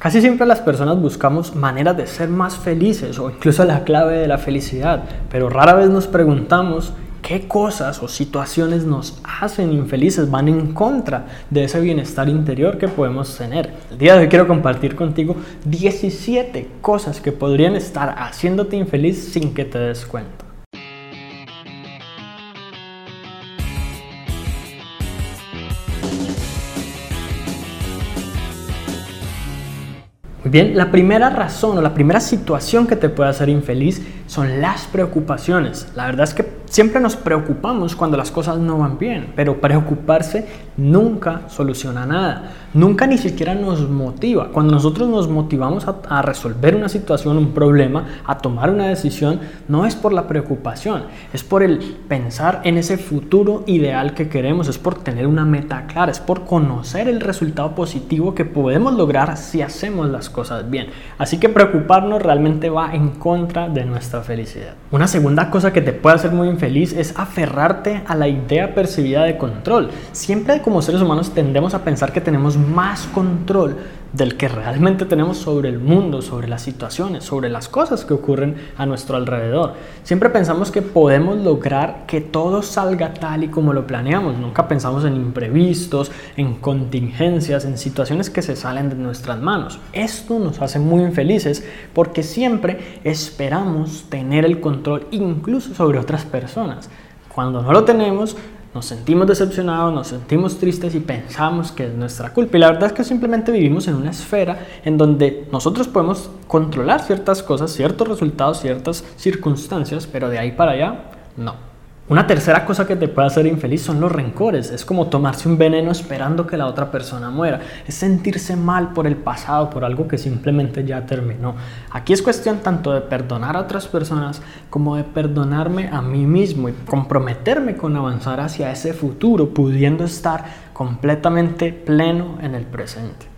Casi siempre las personas buscamos maneras de ser más felices o incluso la clave de la felicidad, pero rara vez nos preguntamos qué cosas o situaciones nos hacen infelices, van en contra de ese bienestar interior que podemos tener. El día de hoy quiero compartir contigo 17 cosas que podrían estar haciéndote infeliz sin que te des cuenta. Bien, la primera razón o la primera situación que te puede hacer infeliz son las preocupaciones. La verdad es que siempre nos preocupamos cuando las cosas no van bien, pero preocuparse nunca soluciona nada, nunca ni siquiera nos motiva. Cuando nosotros nos motivamos a, resolver una situación, un problema, a tomar una decisión, no es por la preocupación, es por el pensar en ese futuro ideal que queremos, es por tener una meta clara, es por conocer el resultado positivo que podemos lograr si hacemos las cosas bien. Así que preocuparnos realmente va en contra de nuestra felicidad. Una segunda cosa que te puede hacer muy feliz es aferrarte a la idea percibida de control. Siempre como seres humanos tendemos a pensar que tenemos más control del que realmente tenemos sobre el mundo, sobre las situaciones, sobre las cosas que ocurren a nuestro alrededor. Siempre pensamos que podemos lograr que todo salga tal y como lo planeamos. Nunca pensamos en imprevistos, en contingencias, en situaciones que se salen de nuestras manos. Esto nos hace muy infelices porque siempre esperamos tener el control incluso sobre otras personas. Cuando no lo tenemos, nos sentimos decepcionados, nos sentimos tristes y pensamos que es nuestra culpa. Y la verdad es que simplemente vivimos en una esfera en donde nosotros podemos controlar ciertas cosas, ciertos resultados, ciertas circunstancias, pero de ahí para allá, no. Una tercera cosa que te puede hacer infeliz son los rencores. Es como tomarse un veneno esperando que la otra persona muera. Es sentirse mal por el pasado, por algo que simplemente ya terminó. Aquí es cuestión tanto de perdonar a otras personas como de perdonarme a mí mismo y comprometerme con avanzar hacia ese futuro, pudiendo estar completamente pleno en el presente.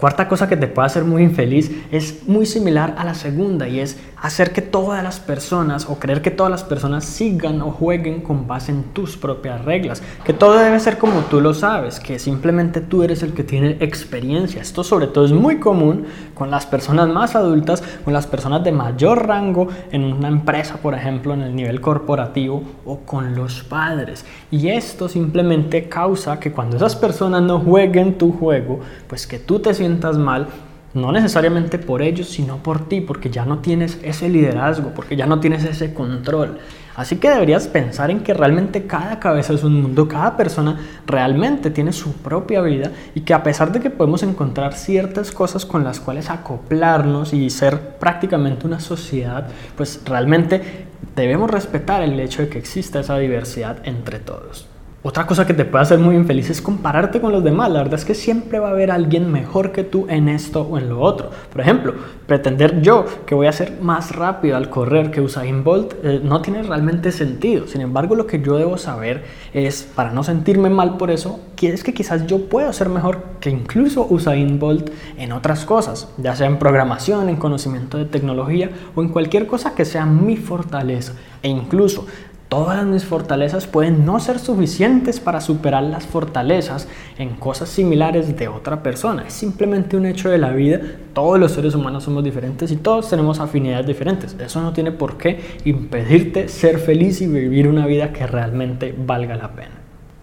Cuarta cosa que te puede hacer muy infeliz es muy similar a la segunda y es hacer que todas las personas o creer que todas las personas sigan o jueguen con base en tus propias reglas, que todo debe ser como tú lo sabes, que simplemente tú eres el que tiene experiencia. Esto sobre todo es muy común con las personas más adultas, con las personas de mayor rango en una empresa, por ejemplo, en el nivel corporativo o con los padres. Y esto simplemente causa que cuando esas personas no jueguen tu juego, pues que tú te sientas mal, no necesariamente por ellos, sino por ti, porque ya no tienes ese liderazgo, porque ya no tienes ese control. Así que deberías pensar en que realmente cada cabeza es un mundo, cada persona realmente tiene su propia vida y que a pesar de que podemos encontrar ciertas cosas con las cuales acoplarnos y ser prácticamente una sociedad, pues realmente debemos respetar el hecho de que exista esa diversidad entre todos. Otra cosa que te puede hacer muy infeliz es compararte con los demás. La verdad es que siempre va a haber alguien mejor que tú en esto o en lo otro. Por ejemplo, pretender yo que voy a ser más rápido al correr que Usain Bolt eh, no tiene realmente sentido. Sin embargo, lo que yo debo saber es, para no sentirme mal por eso, es que quizás yo puedo ser mejor que incluso Usain Bolt en otras cosas, ya sea en programación, en conocimiento de tecnología o en cualquier cosa que sea mi fortaleza. E incluso Todas mis fortalezas pueden no ser suficientes para superar las fortalezas en cosas similares de otra persona. Es simplemente un hecho de la vida. Todos los seres humanos somos diferentes y todos tenemos afinidades diferentes. Eso no tiene por qué impedirte ser feliz y vivir una vida que realmente valga la pena.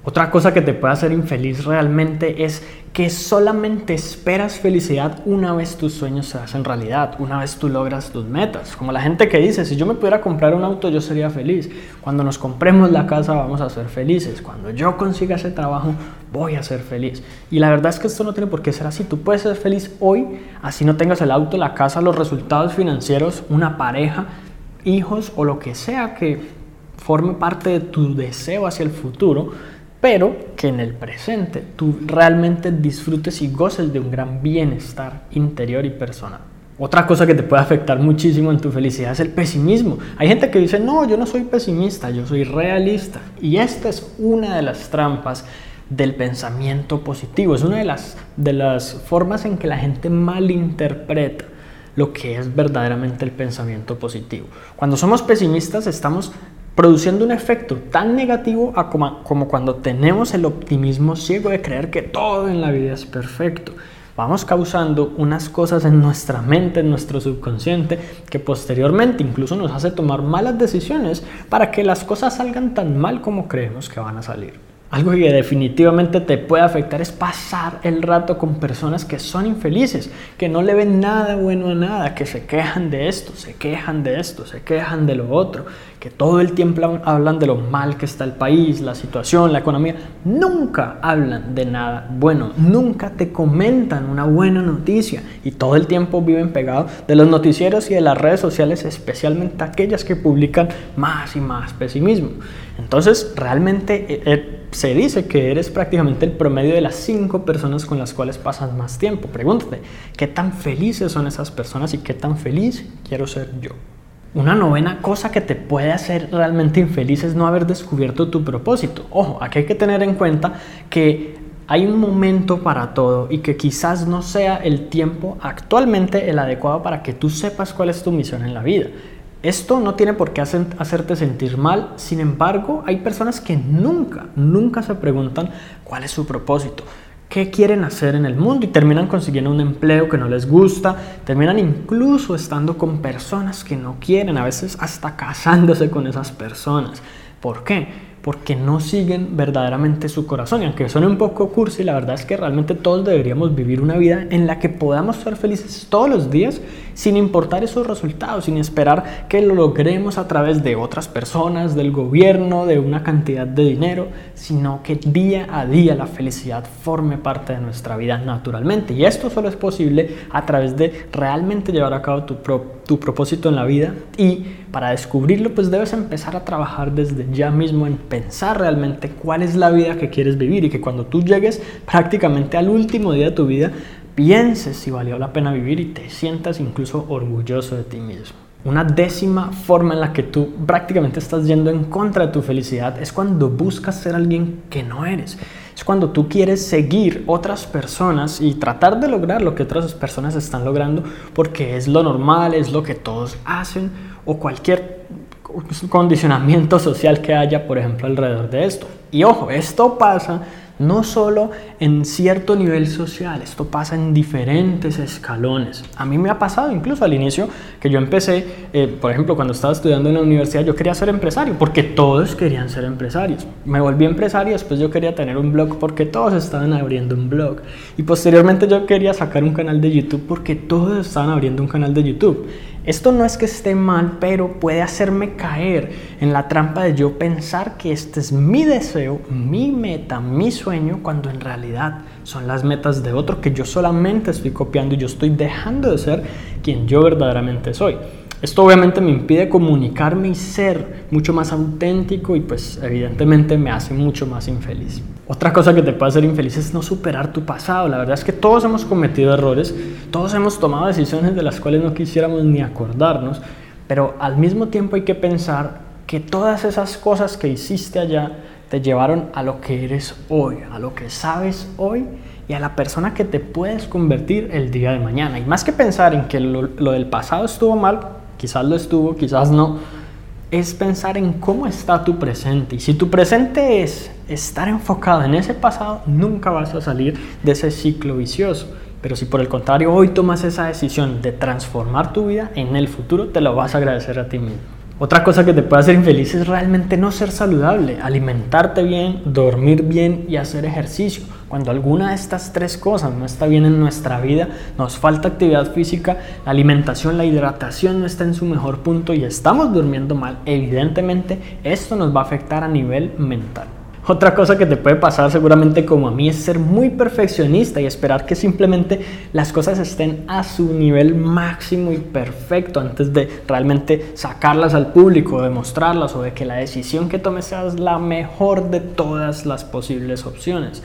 Otra cosa que te puede hacer infeliz realmente es que solamente esperas felicidad una vez tus sueños se hacen realidad, una vez tú logras tus metas. Como la gente que dice, si yo me pudiera comprar un auto yo sería feliz. Cuando nos compremos la casa vamos a ser felices. Cuando yo consiga ese trabajo voy a ser feliz. Y la verdad es que esto no tiene por qué ser así. Tú puedes ser feliz hoy, así no tengas el auto, la casa, los resultados financieros, una pareja, hijos o lo que sea que forme parte de tu deseo hacia el futuro pero que en el presente tú realmente disfrutes y goces de un gran bienestar interior y personal. Otra cosa que te puede afectar muchísimo en tu felicidad es el pesimismo. Hay gente que dice, no, yo no soy pesimista, yo soy realista. Y esta es una de las trampas del pensamiento positivo. Es una de las, de las formas en que la gente malinterpreta lo que es verdaderamente el pensamiento positivo. Cuando somos pesimistas estamos produciendo un efecto tan negativo como, cuando tenemos el optimismo ciego de creer que todo en la vida es perfecto. vamos causando unas cosas en nuestra mente, en nuestro subconsciente, que posteriormente incluso nos hace tomar malas decisiones para que las cosas salgan tan mal como creemos que van a salir. Algo que definitivamente te puede afectar es pasar el rato con personas que son infelices, que no le ven nada bueno a nada, que se quejan de esto, se quejan de esto, se quejan de lo otro, que todo el tiempo hablan de lo mal que está el país, la situación, la economía. Nunca hablan de nada bueno, nunca te comentan una buena noticia y todo el tiempo viven pegados de los noticieros y de las redes sociales, especialmente aquellas que publican más y más pesimismo. Entonces, realmente... Eh, eh, se dice que eres prácticamente el promedio de las cinco personas con las cuales pasas más tiempo. Pregúntate, ¿qué tan felices son esas personas y qué tan feliz quiero ser yo? Una novena cosa que te puede hacer realmente infeliz es no haber descubierto tu propósito. Ojo, aquí hay que tener en cuenta que hay un momento para todo y que quizás no sea el tiempo actualmente el adecuado para que tú sepas cuál es tu misión en la vida. Esto no tiene por qué hacerte sentir mal, sin embargo, hay personas que nunca, nunca se preguntan cuál es su propósito, qué quieren hacer en el mundo y terminan consiguiendo un empleo que no les gusta, terminan incluso estando con personas que no quieren, a veces hasta casándose con esas personas. ¿Por qué? Porque no siguen verdaderamente su corazón. Y aunque suene un poco cursi, la verdad es que realmente todos deberíamos vivir una vida en la que podamos ser felices todos los días sin importar esos resultados, sin esperar que lo logremos a través de otras personas, del gobierno, de una cantidad de dinero, sino que día a día la felicidad forme parte de nuestra vida naturalmente. Y esto solo es posible a través de realmente llevar a cabo tu, tu propósito en la vida y para descubrirlo pues debes empezar a trabajar desde ya mismo en pensar realmente cuál es la vida que quieres vivir y que cuando tú llegues prácticamente al último día de tu vida, pienses si valió la pena vivir y te sientas incluso orgulloso de ti mismo. Una décima forma en la que tú prácticamente estás yendo en contra de tu felicidad es cuando buscas ser alguien que no eres. Cuando tú quieres seguir otras personas y tratar de lograr lo que otras personas están logrando porque es lo normal, es lo que todos hacen o cualquier condicionamiento social que haya, por ejemplo, alrededor de esto. Y ojo, esto pasa no solo en cierto nivel social, esto pasa en diferentes escalones. A mí me ha pasado incluso al inicio que yo empecé, eh, por ejemplo, cuando estaba estudiando en la universidad, yo quería ser empresario porque todos querían ser empresarios. Me volví empresario, después yo quería tener un blog porque todos estaban abriendo un blog. Y posteriormente yo quería sacar un canal de YouTube porque todos estaban abriendo un canal de YouTube. Esto no es que esté mal, pero puede hacerme caer en la trampa de yo pensar que este es mi deseo, mi meta, mi sueño, cuando en realidad son las metas de otro que yo solamente estoy copiando y yo estoy dejando de ser quien yo verdaderamente soy. Esto obviamente me impide comunicarme y ser mucho más auténtico y pues evidentemente me hace mucho más infeliz. Otra cosa que te puede hacer infeliz es no superar tu pasado. La verdad es que todos hemos cometido errores, todos hemos tomado decisiones de las cuales no quisiéramos ni acordarnos, pero al mismo tiempo hay que pensar que todas esas cosas que hiciste allá te llevaron a lo que eres hoy, a lo que sabes hoy y a la persona que te puedes convertir el día de mañana. Y más que pensar en que lo, lo del pasado estuvo mal, quizás lo estuvo, quizás no, es pensar en cómo está tu presente. Y si tu presente es estar enfocado en ese pasado, nunca vas a salir de ese ciclo vicioso. Pero si por el contrario hoy tomas esa decisión de transformar tu vida, en el futuro te lo vas a agradecer a ti mismo. Otra cosa que te puede hacer infeliz es realmente no ser saludable, alimentarte bien, dormir bien y hacer ejercicio. Cuando alguna de estas tres cosas no está bien en nuestra vida, nos falta actividad física, la alimentación, la hidratación no está en su mejor punto y estamos durmiendo mal, evidentemente esto nos va a afectar a nivel mental. Otra cosa que te puede pasar seguramente como a mí es ser muy perfeccionista y esperar que simplemente las cosas estén a su nivel máximo y perfecto antes de realmente sacarlas al público, demostrarlas o de que la decisión que tomes sea la mejor de todas las posibles opciones.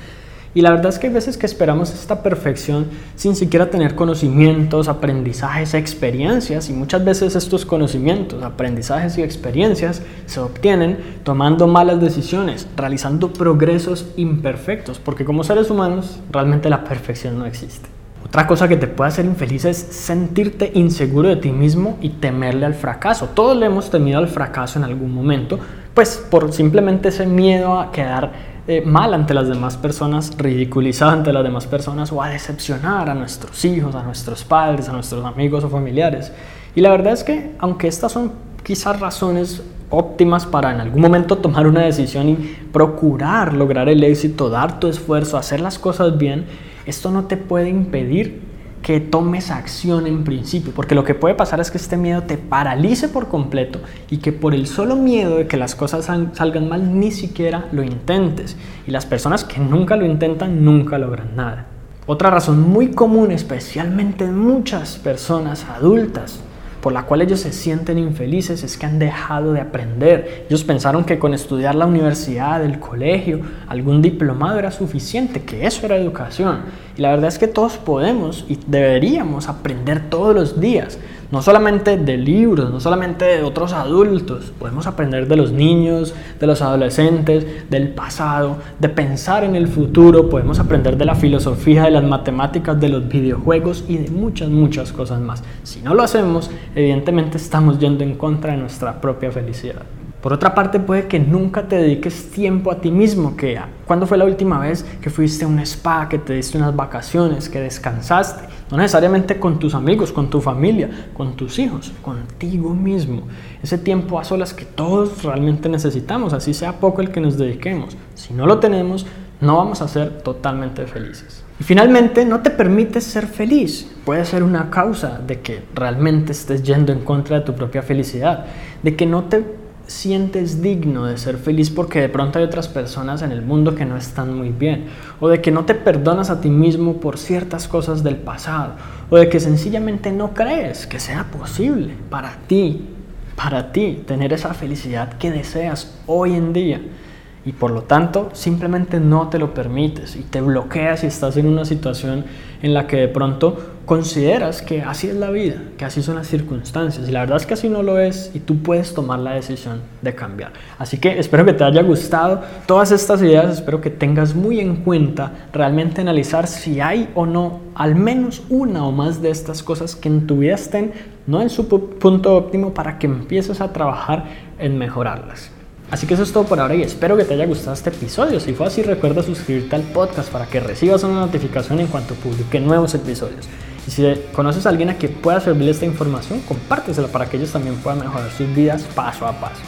Y la verdad es que hay veces que esperamos esta perfección sin siquiera tener conocimientos, aprendizajes, experiencias y muchas veces estos conocimientos, aprendizajes y experiencias se obtienen tomando malas decisiones, realizando progresos imperfectos, porque como seres humanos realmente la perfección no existe. Otra cosa que te puede hacer infeliz es sentirte inseguro de ti mismo y temerle al fracaso. Todos le hemos temido al fracaso en algún momento, pues por simplemente ese miedo a quedar eh, mal ante las demás personas, ridiculizar ante las demás personas o a decepcionar a nuestros hijos, a nuestros padres, a nuestros amigos o familiares. Y la verdad es que, aunque estas son quizás razones óptimas para en algún momento tomar una decisión y procurar lograr el éxito, dar tu esfuerzo, hacer las cosas bien, esto no te puede impedir que tomes acción en principio, porque lo que puede pasar es que este miedo te paralice por completo y que por el solo miedo de que las cosas salgan mal ni siquiera lo intentes. Y las personas que nunca lo intentan nunca logran nada. Otra razón muy común, especialmente en muchas personas adultas, por la cual ellos se sienten infelices es que han dejado de aprender. Ellos pensaron que con estudiar la universidad, el colegio, algún diplomado era suficiente, que eso era educación. Y la verdad es que todos podemos y deberíamos aprender todos los días no solamente de libros, no solamente de otros adultos, podemos aprender de los niños, de los adolescentes, del pasado, de pensar en el futuro, podemos aprender de la filosofía, de las matemáticas, de los videojuegos y de muchas, muchas cosas más. Si no lo hacemos, evidentemente estamos yendo en contra de nuestra propia felicidad. Por otra parte, puede que nunca te dediques tiempo a ti mismo. Que, ¿Cuándo fue la última vez que fuiste a un spa, que te diste unas vacaciones, que descansaste? No necesariamente con tus amigos, con tu familia, con tus hijos, contigo mismo. Ese tiempo a solas que todos realmente necesitamos, así sea poco el que nos dediquemos. Si no lo tenemos, no vamos a ser totalmente felices. Y finalmente, no te permites ser feliz. Puede ser una causa de que realmente estés yendo en contra de tu propia felicidad, de que no te sientes digno de ser feliz porque de pronto hay otras personas en el mundo que no están muy bien, o de que no te perdonas a ti mismo por ciertas cosas del pasado, o de que sencillamente no crees que sea posible para ti, para ti, tener esa felicidad que deseas hoy en día. Y por lo tanto, simplemente no te lo permites y te bloqueas y estás en una situación en la que de pronto consideras que así es la vida, que así son las circunstancias. Y la verdad es que así no lo es y tú puedes tomar la decisión de cambiar. Así que espero que te haya gustado todas estas ideas, espero que tengas muy en cuenta realmente analizar si hay o no al menos una o más de estas cosas que en tu vida estén no en su punto óptimo para que empieces a trabajar en mejorarlas. Así que eso es todo por ahora y espero que te haya gustado este episodio. Si fue así, recuerda suscribirte al podcast para que recibas una notificación en cuanto publique nuevos episodios. Y si conoces a alguien a quien pueda servirle esta información, compártesela para que ellos también puedan mejorar sus vidas paso a paso.